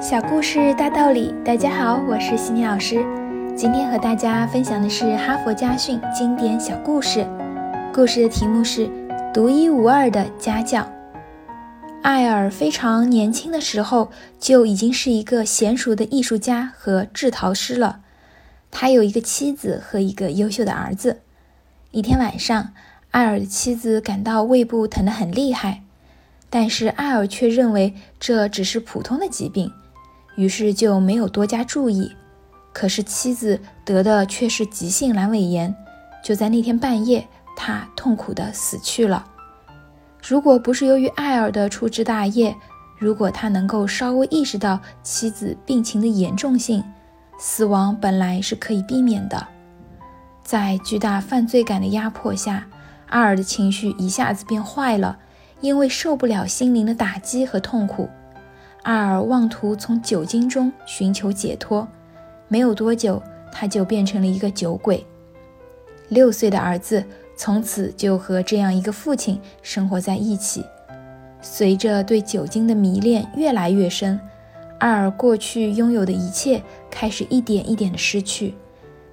小故事大道理，大家好，我是西米老师。今天和大家分享的是《哈佛家训》经典小故事，故事的题目是《独一无二的家教》。艾尔非常年轻的时候就已经是一个娴熟的艺术家和制陶师了。他有一个妻子和一个优秀的儿子。一天晚上，艾尔的妻子感到胃部疼得很厉害，但是艾尔却认为这只是普通的疾病。于是就没有多加注意，可是妻子得的却是急性阑尾炎。就在那天半夜，他痛苦地死去了。如果不是由于艾尔的粗枝大叶，如果他能够稍微意识到妻子病情的严重性，死亡本来是可以避免的。在巨大犯罪感的压迫下，艾尔的情绪一下子变坏了，因为受不了心灵的打击和痛苦。阿尔妄图从酒精中寻求解脱，没有多久，他就变成了一个酒鬼。六岁的儿子从此就和这样一个父亲生活在一起。随着对酒精的迷恋越来越深，阿尔过去拥有的一切开始一点一点的失去：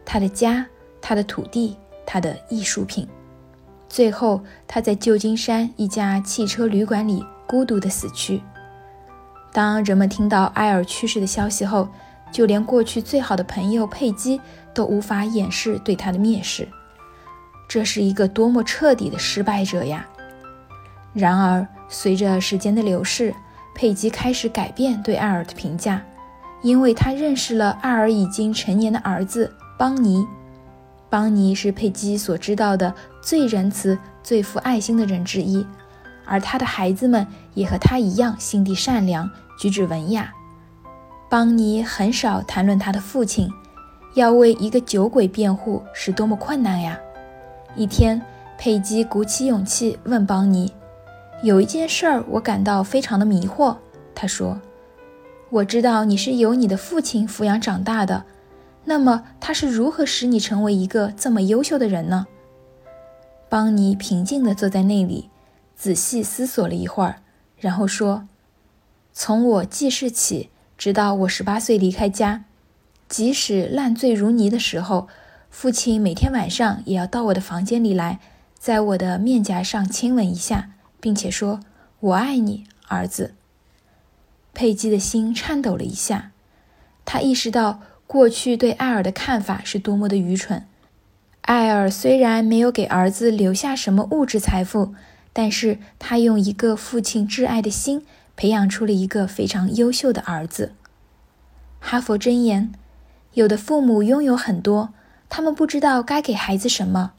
他的家、他的土地、他的艺术品。最后，他在旧金山一家汽车旅馆里孤独地死去。当人们听到艾尔去世的消息后，就连过去最好的朋友佩姬都无法掩饰对他的蔑视。这是一个多么彻底的失败者呀！然而，随着时间的流逝，佩姬开始改变对艾尔的评价，因为他认识了艾尔已经成年的儿子邦尼。邦尼是佩姬所知道的最仁慈、最富爱心的人之一，而他的孩子们也和他一样心地善良。举止文雅，邦尼很少谈论他的父亲。要为一个酒鬼辩护是多么困难呀！一天，佩姬鼓起勇气问邦尼：“有一件事儿，我感到非常的迷惑。”他说：“我知道你是由你的父亲抚养长大的，那么他是如何使你成为一个这么优秀的人呢？”邦尼平静地坐在那里，仔细思索了一会儿，然后说。从我记事起，直到我十八岁离开家，即使烂醉如泥的时候，父亲每天晚上也要到我的房间里来，在我的面颊上亲吻一下，并且说：“我爱你，儿子。”佩姬的心颤抖了一下，他意识到过去对艾尔的看法是多么的愚蠢。艾尔虽然没有给儿子留下什么物质财富，但是他用一个父亲挚爱的心。培养出了一个非常优秀的儿子。哈佛箴言：有的父母拥有很多，他们不知道该给孩子什么；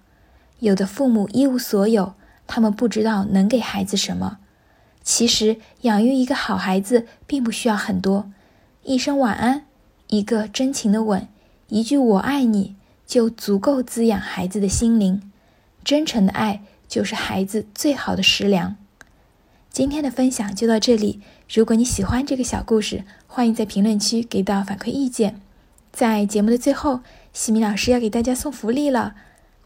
有的父母一无所有，他们不知道能给孩子什么。其实，养育一个好孩子并不需要很多，一声晚安，一个真情的吻，一句“我爱你”，就足够滋养孩子的心灵。真诚的爱就是孩子最好的食粮。今天的分享就到这里。如果你喜欢这个小故事，欢迎在评论区给到反馈意见。在节目的最后，西米老师要给大家送福利了。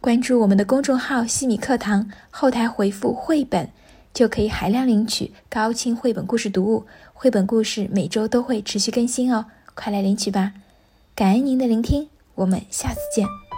关注我们的公众号“西米课堂”，后台回复“绘本”，就可以海量领取高清绘本故事读物。绘本故事每周都会持续更新哦，快来领取吧！感恩您的聆听，我们下次见。